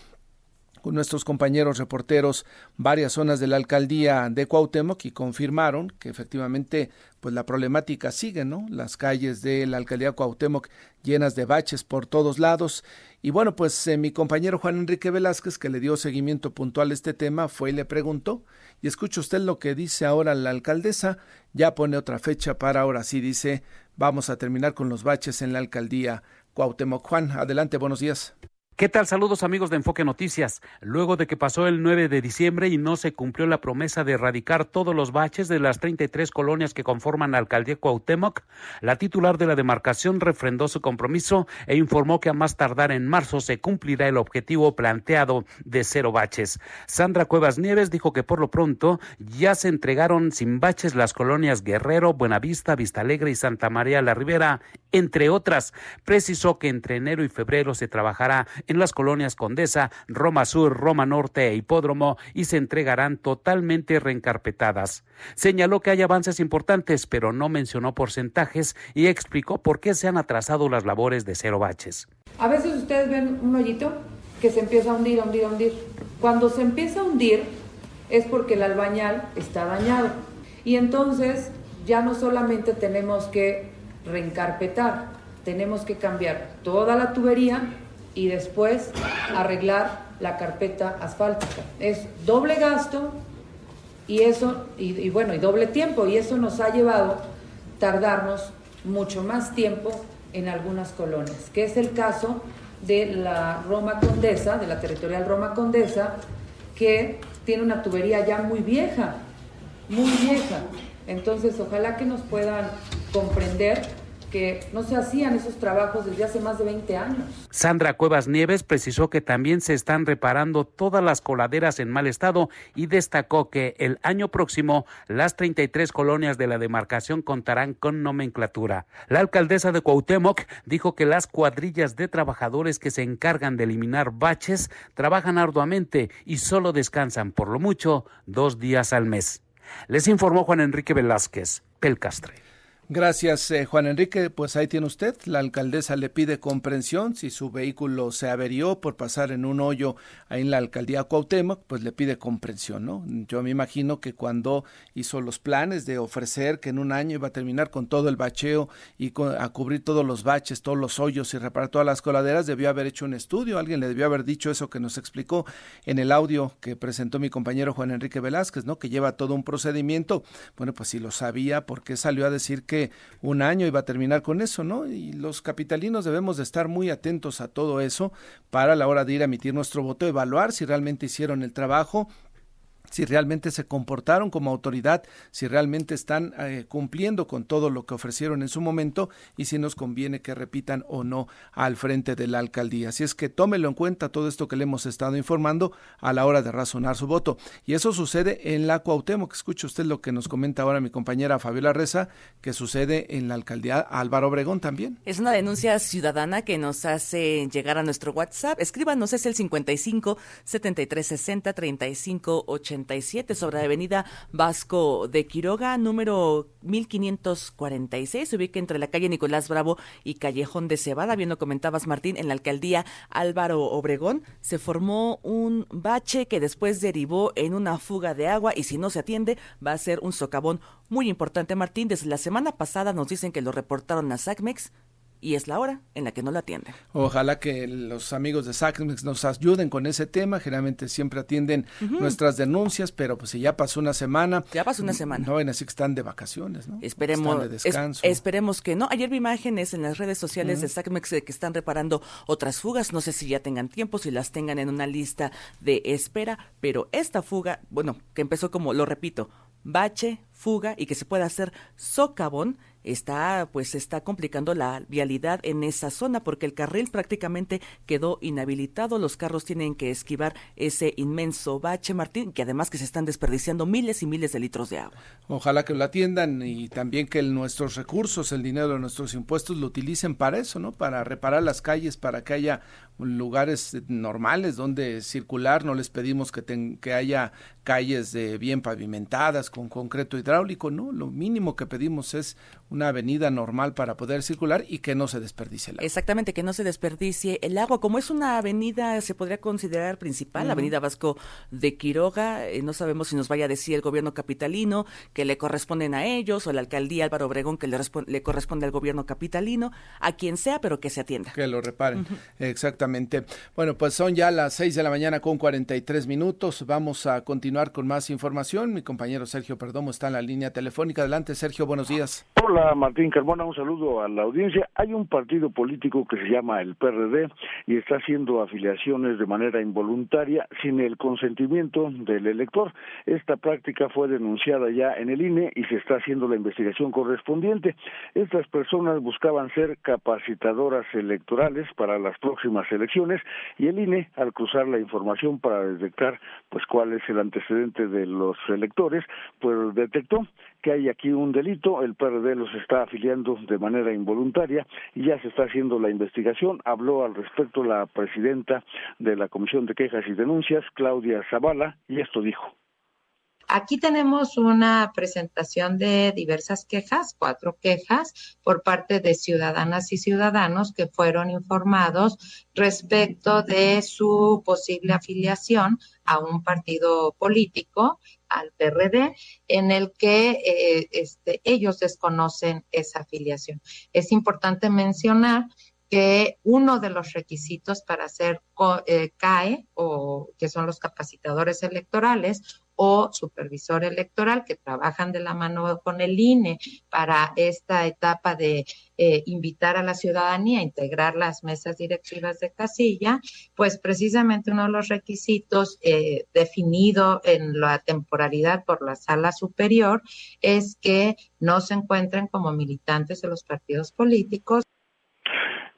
Speaker 1: con nuestros compañeros reporteros varias zonas de la alcaldía de Cuauhtémoc y confirmaron que efectivamente pues la problemática sigue, ¿no? Las calles de la alcaldía Cuauhtémoc llenas de baches por todos lados. Y bueno, pues eh, mi compañero Juan Enrique Velázquez, que le dio seguimiento puntual a este tema, fue y le preguntó, y escucha usted lo que dice ahora la alcaldesa, ya pone otra fecha para ahora sí, dice, vamos a terminar con los baches en la alcaldía Cuauhtémoc. Juan, adelante, buenos días.
Speaker 8: ¿Qué tal? Saludos amigos de Enfoque Noticias. Luego de que pasó el 9 de diciembre y no se cumplió la promesa de erradicar todos los baches de las 33 colonias que conforman la alcaldía Cuauhtémoc, la titular de la demarcación refrendó su compromiso e informó que a más tardar en marzo se cumplirá el objetivo planteado de cero baches. Sandra Cuevas Nieves dijo que por lo pronto ya se entregaron sin baches las colonias Guerrero, Buenavista, Vista Alegre y Santa María la Ribera, entre otras. Precisó que entre enero y febrero se trabajará en las colonias Condesa, Roma Sur, Roma Norte e Hipódromo y se entregarán totalmente reencarpetadas. Señaló que hay avances importantes, pero no mencionó porcentajes y explicó por qué se han atrasado las labores de cero baches.
Speaker 9: A veces ustedes ven un hoyito que se empieza a hundir, a hundir, a hundir. Cuando se empieza a hundir es porque el albañal está dañado. Y entonces ya no solamente tenemos que reencarpetar, tenemos que cambiar toda la tubería y después arreglar la carpeta asfáltica. Es doble gasto y eso, y, bueno, y doble tiempo, y eso nos ha llevado tardarnos mucho más tiempo en algunas colonias, que es el caso de la Roma Condesa, de la territorial Roma Condesa, que tiene una tubería ya muy vieja, muy vieja. Entonces, ojalá que nos puedan comprender que no se hacían esos trabajos desde hace más de 20 años.
Speaker 8: Sandra Cuevas Nieves precisó que también se están reparando todas las coladeras en mal estado y destacó que el año próximo las 33 colonias de la demarcación contarán con nomenclatura. La alcaldesa de Cuauhtémoc dijo que las cuadrillas de trabajadores que se encargan de eliminar baches trabajan arduamente y solo descansan por lo mucho dos días al mes. Les informó Juan Enrique Velázquez, Pelcastre.
Speaker 1: Gracias, eh, Juan Enrique. Pues ahí tiene usted. La alcaldesa le pide comprensión. Si su vehículo se averió por pasar en un hoyo ahí en la alcaldía Cuauhtémoc, pues le pide comprensión, ¿no? Yo me imagino que cuando hizo los planes de ofrecer que en un año iba a terminar con todo el bacheo y a cubrir todos los baches, todos los hoyos y reparar todas las coladeras, debió haber hecho un estudio. Alguien le debió haber dicho eso que nos explicó en el audio que presentó mi compañero Juan Enrique Velázquez, ¿no? Que lleva todo un procedimiento. Bueno, pues si lo sabía, ¿por qué salió a decir que un año iba a terminar con eso, ¿no? Y los capitalinos debemos de estar muy atentos a todo eso para la hora de ir a emitir nuestro voto, evaluar si realmente hicieron el trabajo si realmente se comportaron como autoridad, si realmente están eh, cumpliendo con todo lo que ofrecieron en su momento y si nos conviene que repitan o no al frente de la alcaldía. Así es que tómelo en cuenta todo esto que le hemos estado informando a la hora de razonar su voto. Y eso sucede en la Cuauhtémoc. Escuche usted lo que nos comenta ahora mi compañera Fabiola Reza, que sucede en la alcaldía Álvaro Obregón también.
Speaker 2: Es una denuncia ciudadana que nos hace llegar a nuestro WhatsApp. Escríbanos, es el 55 73 60 35 80 sobre la avenida Vasco de Quiroga, número 1546. Se ubica entre la calle Nicolás Bravo y Callejón de Cebada. Bien lo comentabas, Martín, en la alcaldía Álvaro Obregón se formó un bache que después derivó en una fuga de agua y si no se atiende va a ser un socavón muy importante, Martín. Desde la semana pasada nos dicen que lo reportaron a SACMEX y es la hora en la que no la atienden.
Speaker 1: Ojalá que los amigos de SACMEX nos ayuden con ese tema. Generalmente siempre atienden nuestras denuncias, pero pues si ya pasó una semana.
Speaker 2: Ya pasó una semana.
Speaker 1: No ven así que están de vacaciones, ¿no?
Speaker 2: Esperemos, de descanso. esperemos que no. Ayer vi imágenes en las redes sociales de SACMEX de que están reparando otras fugas. No sé si ya tengan tiempo, si las tengan en una lista de espera, pero esta fuga, bueno, que empezó como, lo repito, bache, fuga y que se pueda hacer socavón está pues está complicando la vialidad en esa zona porque el carril prácticamente quedó inhabilitado, los carros tienen que esquivar ese inmenso bache, Martín, que además que se están desperdiciando miles y miles de litros de agua.
Speaker 1: Ojalá que lo atiendan y también que nuestros recursos, el dinero de nuestros impuestos lo utilicen para eso, ¿no? Para reparar las calles, para que haya lugares normales donde circular, no les pedimos que, que haya calles de bien pavimentadas con concreto hidráulico, no, lo mínimo que pedimos es una avenida normal para poder circular y que no se desperdicie el agua.
Speaker 2: Exactamente, que no se desperdicie el agua. Como es una avenida, se podría considerar principal, la avenida Vasco de Quiroga, eh, no sabemos si nos vaya a decir el gobierno capitalino que le corresponden a ellos o la alcaldía Álvaro Obregón que le, le corresponde al gobierno capitalino, a quien sea, pero que se atienda.
Speaker 1: Que lo reparen, exactamente Bueno, pues son ya las 6 de la mañana con 43 minutos. Vamos a continuar con más información. Mi compañero Sergio Perdomo está en la línea telefónica. Adelante, Sergio, buenos días.
Speaker 10: Hola, Martín Carmona, un saludo a la audiencia. Hay un partido político que se llama el PRD y está haciendo afiliaciones de manera involuntaria sin el consentimiento del elector. Esta práctica fue denunciada ya en el INE y se está haciendo la investigación correspondiente. Estas personas buscaban ser capacitadoras electorales para las próximas elecciones y el INE, al cruzar la información para detectar pues cuál es el antecedente de los electores, pues detectó que hay aquí un delito, el PRD los está afiliando de manera involuntaria y ya se está haciendo la investigación. Habló al respecto la presidenta de la Comisión de Quejas y Denuncias, Claudia Zavala, y esto dijo.
Speaker 11: Aquí tenemos una presentación de diversas quejas, cuatro quejas por parte de ciudadanas y ciudadanos que fueron informados respecto de su posible afiliación a un partido político, al PRD, en el que eh, este, ellos desconocen esa afiliación. Es importante mencionar que uno de los requisitos para hacer eh, CAE, o que son los capacitadores electorales, o supervisor electoral que trabajan de la mano con el INE para esta etapa de eh, invitar a la ciudadanía a integrar las mesas directivas de casilla, pues precisamente uno de los requisitos eh, definido en la temporalidad por la sala superior es que no se encuentren como militantes de los partidos políticos.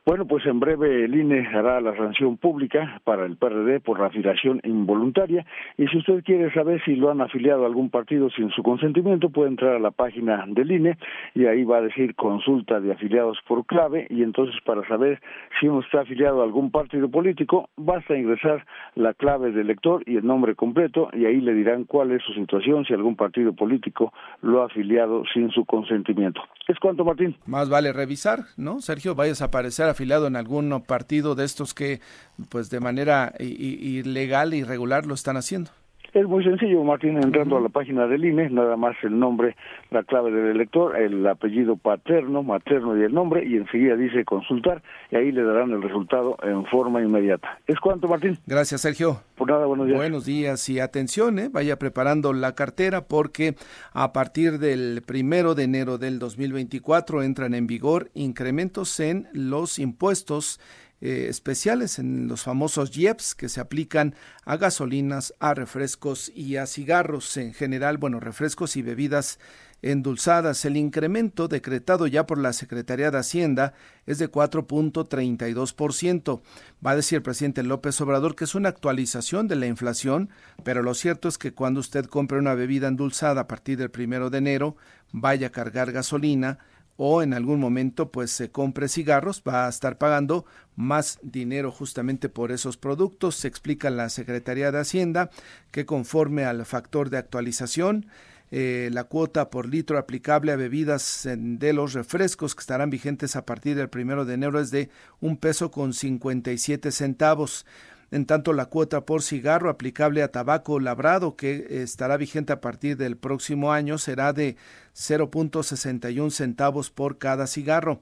Speaker 10: Bueno, pues en breve el INE hará la sanción pública para el PRD por la afiliación involuntaria y si usted quiere saber si lo han afiliado a algún partido sin su consentimiento puede entrar a la página del INE y ahí va a decir consulta de afiliados por clave y entonces para saber si uno está afiliado a algún partido político basta ingresar la clave del elector y el nombre completo y ahí le dirán cuál es su situación si algún partido político lo ha afiliado sin su consentimiento. Es cuanto Martín.
Speaker 1: Más vale revisar, ¿no? Sergio, vayas a aparecer afiliado en algún partido de estos que, pues de manera ilegal, irregular, lo están haciendo.
Speaker 10: Es muy sencillo, Martín, entrando a la página del INE, nada más el nombre, la clave del elector, el apellido paterno, materno y el nombre, y enseguida dice consultar, y ahí le darán el resultado en forma inmediata. ¿Es cuanto, Martín?
Speaker 1: Gracias, Sergio.
Speaker 10: Por nada, buenos días.
Speaker 1: Buenos días y atención, ¿eh? vaya preparando la cartera porque a partir del primero de enero del 2024 entran en vigor incrementos en los impuestos eh, especiales en los famosos IEPS que se aplican a gasolinas, a refrescos y a cigarros en general, bueno, refrescos y bebidas endulzadas. El incremento decretado ya por la Secretaría de Hacienda es de 4.32%. Va a decir el presidente López Obrador que es una actualización de la inflación, pero lo cierto es que cuando usted compre una bebida endulzada a partir del primero de enero, vaya a cargar gasolina, o en algún momento pues se compre cigarros, va a estar pagando más dinero justamente por esos productos. Se explica la Secretaría de Hacienda que conforme al factor de actualización, eh, la cuota por litro aplicable a bebidas de los refrescos que estarán vigentes a partir del primero de enero es de un peso con 57 centavos. En tanto, la cuota por cigarro aplicable a tabaco labrado, que estará vigente a partir del próximo año, será de 0.61 centavos por cada cigarro.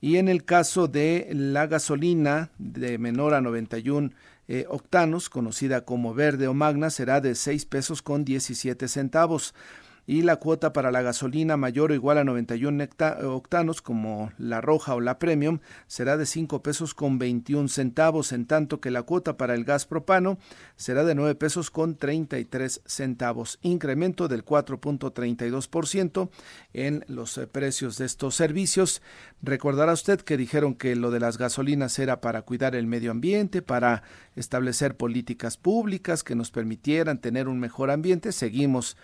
Speaker 1: Y en el caso de la gasolina de menor a 91 eh, octanos, conocida como verde o magna, será de 6 pesos con 17 centavos y la cuota para la gasolina mayor o igual a 91 octanos como la roja o la premium será de 5 pesos con 21 centavos, en tanto que la cuota para el gas propano será de 9 pesos con 33 centavos, incremento del 4.32% en los eh, precios de estos servicios. Recordará usted que dijeron que lo de las gasolinas era para cuidar el medio ambiente, para establecer políticas públicas que nos permitieran tener un mejor ambiente. Seguimos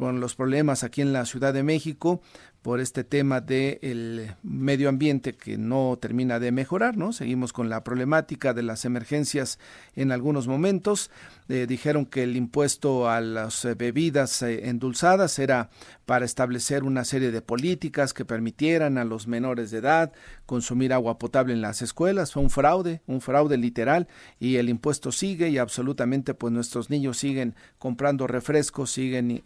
Speaker 1: con los problemas aquí en la Ciudad de México por este tema del medio ambiente que no termina de mejorar, ¿no? Seguimos con la problemática de las emergencias en algunos momentos. Eh, dijeron que el impuesto a las eh, bebidas eh, endulzadas era para establecer una serie de políticas que permitieran a los menores de edad consumir agua potable en las escuelas. Fue un fraude, un fraude literal y el impuesto sigue y absolutamente pues nuestros niños siguen comprando refrescos, siguen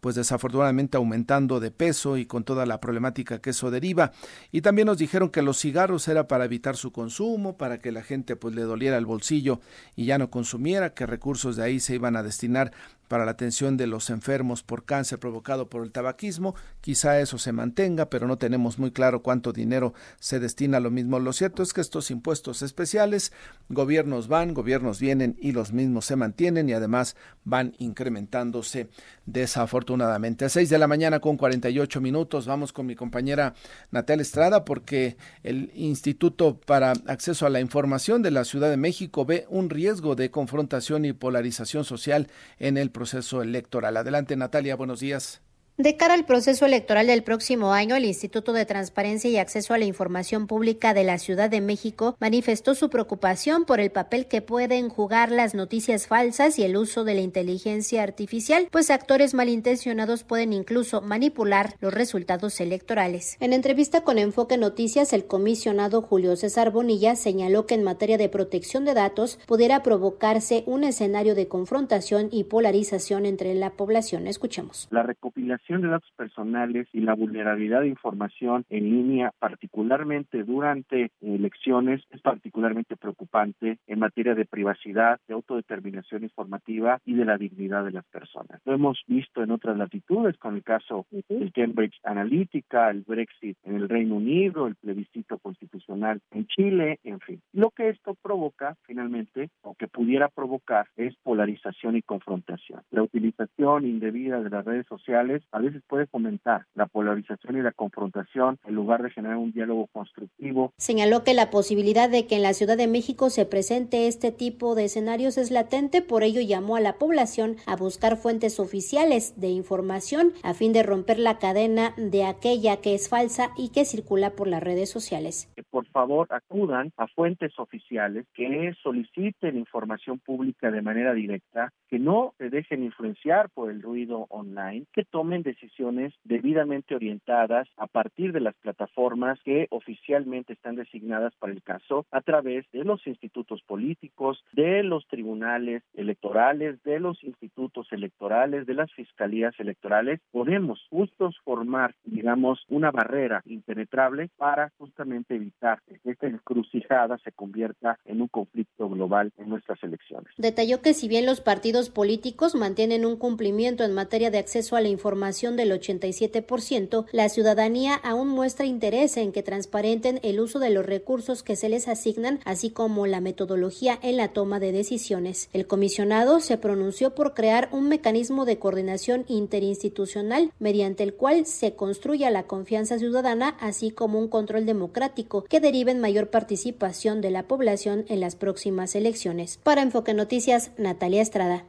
Speaker 1: pues desafortunadamente aumentando de peso y con con toda la problemática que eso deriva. Y también nos dijeron que los cigarros era para evitar su consumo, para que la gente pues le doliera el bolsillo y ya no consumiera, que recursos de ahí se iban a destinar para la atención de los enfermos por cáncer provocado por el tabaquismo. Quizá eso se mantenga, pero no tenemos muy claro cuánto dinero se destina a lo mismo. Lo cierto es que estos impuestos especiales, gobiernos van, gobiernos vienen y los mismos se mantienen y además van incrementándose desafortunadamente. A 6 de la mañana con 48 minutos vamos con mi compañera Natalia Estrada porque el Instituto para Acceso a la Información de la Ciudad de México ve un riesgo de confrontación y polarización social en el proceso electoral. Adelante, Natalia, buenos días.
Speaker 12: De cara al proceso electoral del próximo año, el Instituto de Transparencia y Acceso a la Información Pública de la Ciudad de México manifestó su preocupación por el papel que pueden jugar las noticias falsas y el uso de la inteligencia artificial, pues actores malintencionados pueden incluso manipular los resultados electorales. En entrevista con Enfoque Noticias, el comisionado Julio César Bonilla señaló que en materia de protección de datos pudiera provocarse un escenario de confrontación y polarización entre la población. Escuchemos.
Speaker 13: La recopilación de datos personales y la vulnerabilidad de información en línea, particularmente durante elecciones, es particularmente preocupante en materia de privacidad, de autodeterminación informativa y de la dignidad de las personas. Lo hemos visto en otras latitudes con el caso del Cambridge Analytica, el Brexit en el Reino Unido, el plebiscito constitucional en Chile, en fin. Lo que esto provoca finalmente, o que pudiera provocar, es polarización y confrontación. La utilización indebida de las redes sociales a veces puede fomentar la polarización y la confrontación en lugar de generar un diálogo constructivo.
Speaker 12: Señaló que la posibilidad de que en la Ciudad de México se presente este tipo de escenarios es latente, por ello llamó a la población a buscar fuentes oficiales de información a fin de romper la cadena de aquella que es falsa y que circula por las redes sociales.
Speaker 13: Que por favor acudan a fuentes oficiales que soliciten información pública de manera directa, que no se dejen influenciar por el ruido online, que tomen decisiones debidamente orientadas a partir de las plataformas que oficialmente están designadas para el caso a través de los institutos políticos, de los tribunales electorales, de los institutos electorales, de las fiscalías electorales. Podemos justos formar, digamos, una barrera impenetrable para justamente evitar que esta encrucijada se convierta en un conflicto global en nuestras elecciones.
Speaker 12: Detalló que si bien los partidos políticos mantienen un cumplimiento en materia de acceso a la información del 87%, la ciudadanía aún muestra interés en que transparenten el uso de los recursos que se les asignan, así como la metodología en la toma de decisiones. El comisionado se pronunció por crear un mecanismo de coordinación interinstitucional mediante el cual se construya la confianza ciudadana, así como un control democrático que derive en mayor participación de la población en las próximas elecciones. Para Enfoque Noticias, Natalia Estrada.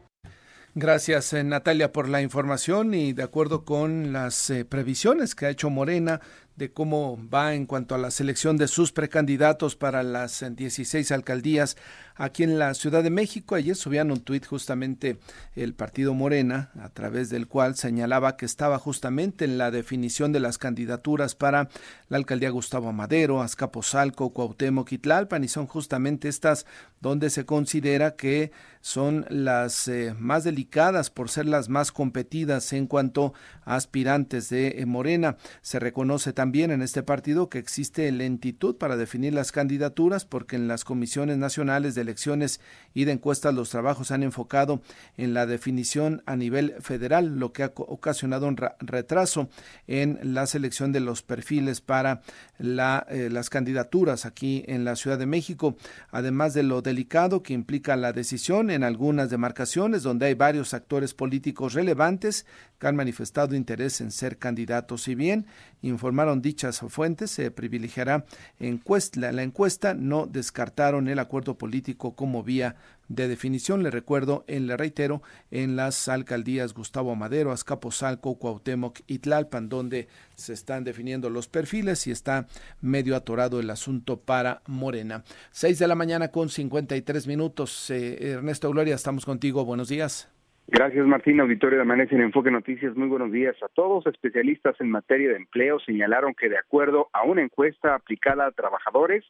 Speaker 1: Gracias, eh, Natalia, por la información y de acuerdo con las eh, previsiones que ha hecho Morena de cómo va en cuanto a la selección de sus precandidatos para las 16 eh, alcaldías aquí en la Ciudad de México. Ayer subían un tuit justamente el partido Morena, a través del cual señalaba que estaba justamente en la definición de las candidaturas para la alcaldía Gustavo Madero, Azcapotzalco, Cuauhtémoc y Tlalpan, y son justamente estas donde se considera que son las eh, más delicadas por ser las más competidas en cuanto a aspirantes de eh, Morena. Se reconoce también en este partido que existe lentitud para definir las candidaturas porque en las comisiones nacionales de elecciones y de encuestas los trabajos han enfocado en la definición a nivel federal, lo que ha ocasionado un retraso en la selección de los perfiles para eh, las candidaturas aquí en la Ciudad de México, además de lo delicado que implica la decisión en algunas demarcaciones donde hay varios actores políticos relevantes que han manifestado interés en ser candidatos. Si bien informaron dichas fuentes, se privilegiará encuesta, la encuesta, no descartaron el acuerdo político como vía de definición. Le recuerdo, en le reitero, en las alcaldías Gustavo Madero, Azcapotzalco, Cuauhtémoc y Tlalpan, donde se están definiendo los perfiles y está medio atorado el asunto para Morena. Seis de la mañana con 53 minutos. Eh, Ernesto Gloria, estamos contigo. Buenos días.
Speaker 14: Gracias, Martín. Auditorio de Amanece en Enfoque Noticias. Muy buenos días a todos. Especialistas en materia de empleo señalaron que, de acuerdo a una encuesta aplicada a trabajadores,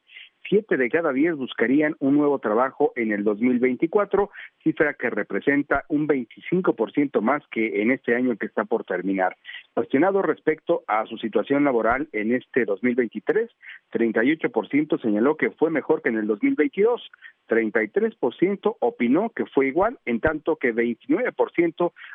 Speaker 14: siete de cada diez buscarían un nuevo trabajo en el 2024, cifra que representa un 25% más que en este año que está por terminar. Cuestionado respecto a su situación laboral en este 2023, 38% señaló que fue mejor que en el 2022, 33% opinó que fue igual, en tanto que 29%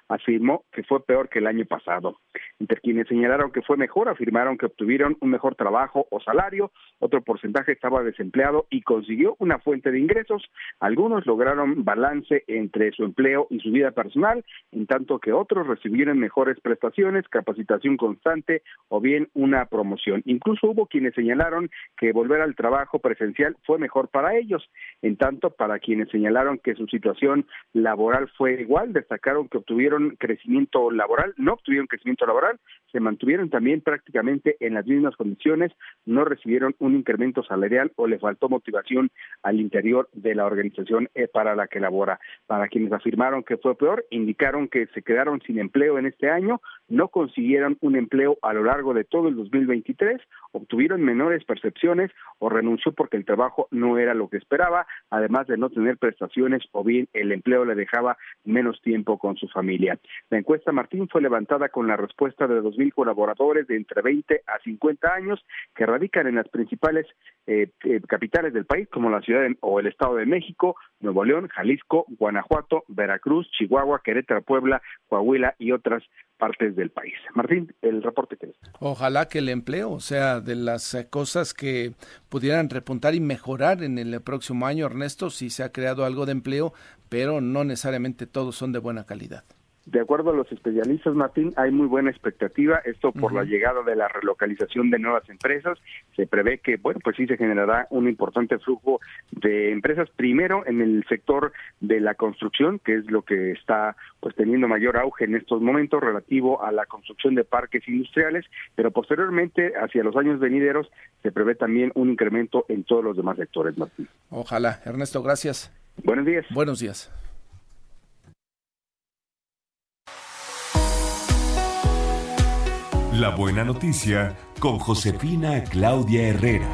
Speaker 14: afirmó que fue peor que el año pasado. Entre quienes señalaron que fue mejor, afirmaron que obtuvieron un mejor trabajo o salario, otro porcentaje estaba desempleado y consiguió una fuente de ingresos, algunos lograron balance entre su empleo y su vida personal, en tanto que otros recibieron mejores prestaciones, capacitación constante o bien una promoción. Incluso hubo quienes señalaron que volver al trabajo presencial fue mejor para ellos. En tanto, para quienes señalaron que su situación laboral fue igual, destacaron que obtuvieron crecimiento laboral, no obtuvieron crecimiento laboral, se mantuvieron también prácticamente en las mismas condiciones, no recibieron un incremento salarial o le faltó motivación al interior de la organización eh, para la que labora. Para quienes afirmaron que fue peor, indicaron que se quedaron sin empleo en este año, no consiguieron un empleo a lo largo de todo el 2023, obtuvieron menores percepciones o renunció porque el trabajo no era lo que esperaba, además de no tener prestaciones o bien el empleo le dejaba menos tiempo con su familia. La encuesta Martín fue levantada con la respuesta de 2.000 colaboradores de entre 20 a 50 años que radican en las principales eh, eh, capitales del país como la ciudad o el Estado de México, Nuevo León, Jalisco, Guanajuato, Veracruz, Chihuahua, Querétaro, Puebla, Coahuila y otras partes del país. Martín, el reporte que
Speaker 1: Ojalá que el empleo sea de las eh, cosas que pudieran repuntar y mejorar en el próximo año, Ernesto, si se ha creado algo de empleo, pero no necesariamente todos son de buena calidad.
Speaker 14: De acuerdo a los especialistas, Martín, hay muy buena expectativa, esto por la llegada de la relocalización de nuevas empresas. Se prevé que, bueno, pues sí se generará un importante flujo de empresas, primero en el sector de la construcción, que es lo que está pues teniendo mayor auge en estos momentos relativo a la construcción de parques industriales, pero posteriormente, hacia los años venideros, se prevé también un incremento en todos los demás sectores, Martín.
Speaker 1: Ojalá. Ernesto, gracias.
Speaker 14: Buenos días.
Speaker 1: Buenos días.
Speaker 4: La buena noticia con Josefina Claudia Herrera.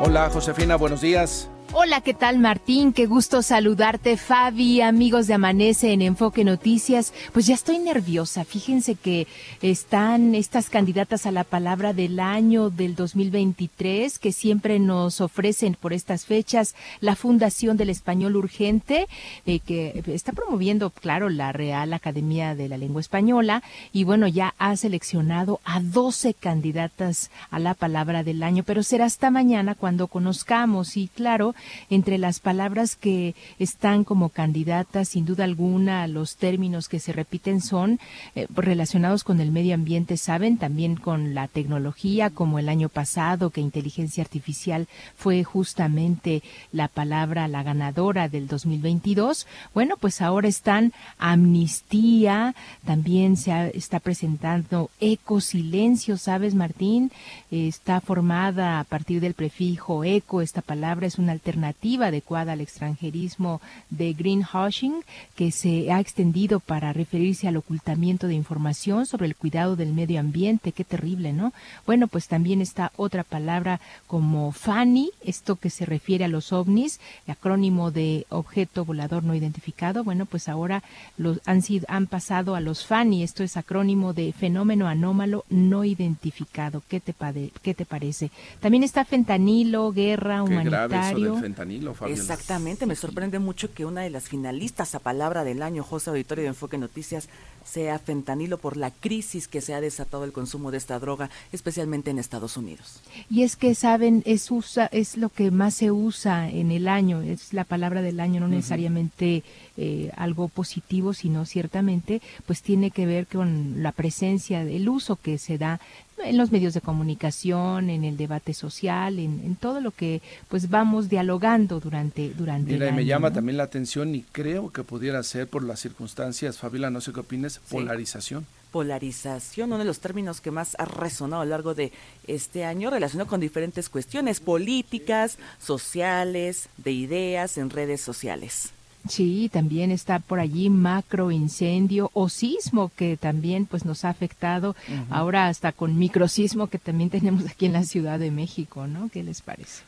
Speaker 1: Hola Josefina, buenos días.
Speaker 15: Hola, ¿qué tal Martín? Qué gusto saludarte, Fabi, amigos de Amanece en Enfoque Noticias. Pues ya estoy nerviosa. Fíjense que están estas candidatas a la palabra del año del 2023 que siempre nos ofrecen por estas fechas la Fundación del Español Urgente, eh, que está promoviendo, claro, la Real Academia de la Lengua Española y bueno, ya ha seleccionado a 12 candidatas a la palabra del año, pero será hasta mañana cuando conozcamos y claro, entre las palabras que están como candidatas, sin duda alguna, los términos que se repiten son eh, relacionados con el medio ambiente, saben, también con la tecnología, como el año pasado, que inteligencia artificial fue justamente la palabra, la ganadora del 2022. Bueno, pues ahora están amnistía, también se está presentando ecosilencio, ¿sabes, Martín? está formada a partir del prefijo eco, esta palabra es una alternativa alternativa adecuada al extranjerismo de greenwashing que se ha extendido para referirse al ocultamiento de información sobre el cuidado del medio ambiente. Qué terrible, ¿no? Bueno, pues también está otra palabra como FANI, esto que se refiere a los ovnis, acrónimo de objeto volador no identificado. Bueno, pues ahora los han sido han pasado a los FANI, esto es acrónimo de fenómeno anómalo no identificado. ¿Qué te, qué te parece? También está fentanilo, guerra, humanitario
Speaker 1: fentanilo,
Speaker 2: Exactamente, me sorprende mucho que una de las finalistas a palabra del año, José Auditorio de Enfoque Noticias, sea fentanilo por la crisis que se ha desatado el consumo de esta droga, especialmente en Estados Unidos.
Speaker 15: Y es que saben, es usa, es lo que más se usa en el año, es la palabra del año, no necesariamente eh, algo positivo, sino ciertamente, pues tiene que ver con la presencia, del uso que se da en los medios de comunicación, en el debate social, en, todo lo que pues vamos dialogando durante durante
Speaker 1: Mira, y me llama también la atención y creo que pudiera ser por las circunstancias, Fabiola, no sé qué opinas, polarización.
Speaker 2: Polarización, uno de los términos que más ha resonado a lo largo de este año, relacionado con diferentes cuestiones políticas, sociales, de ideas en redes sociales.
Speaker 15: Sí, también está por allí macro incendio o sismo que también pues nos ha afectado. Ahora hasta con microsismo que también tenemos aquí en la Ciudad de México, ¿no? ¿Qué les parece?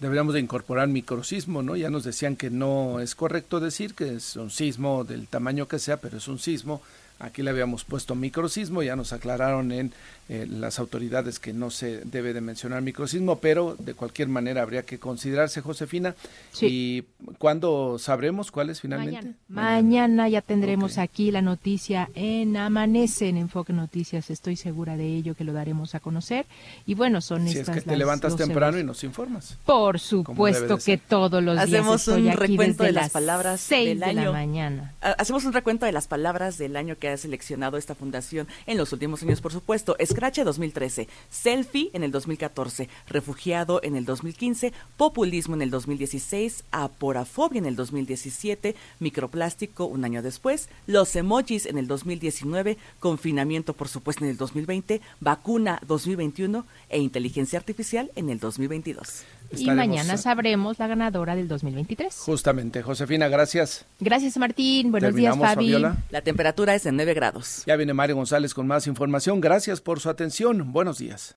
Speaker 1: Deberíamos de incorporar microsismo, ¿no? Ya nos decían que no es correcto decir que es un sismo del tamaño que sea, pero es un sismo Aquí le habíamos puesto microsismo, ya nos aclararon en eh, las autoridades que no se debe de mencionar microsismo, pero de cualquier manera habría que considerarse, Josefina. ¿Y cuándo sabremos cuál es finalmente?
Speaker 15: Mañana, ya tendremos aquí la noticia en Amanece, en Enfoque Noticias, estoy segura de ello que lo daremos a conocer. Y bueno, son
Speaker 1: si
Speaker 15: estas
Speaker 1: es que te levantas temprano y nos informas.
Speaker 15: Por supuesto que todos los
Speaker 2: días Hacemos
Speaker 15: un
Speaker 2: recuento de las palabras del año.
Speaker 15: de la mañana.
Speaker 2: Hacemos un recuento de las palabras del año que ha seleccionado esta fundación en los últimos años, por supuesto. Scratch 2013, Selfie en el 2014, Refugiado en el 2015, Populismo en el 2016, Aporafobia en el 2017, Microplástico un año después, Los Emojis en el 2019, Confinamiento, por supuesto, en el 2020, Vacuna 2021 e Inteligencia Artificial en el 2022.
Speaker 15: Y mañana sabremos la ganadora del 2023.
Speaker 1: Justamente. Josefina, gracias.
Speaker 15: Gracias, Martín. Buenos días, Fabi.
Speaker 2: La temperatura es de 9 grados.
Speaker 1: Ya viene Mario González con más información. Gracias por su atención. Buenos días.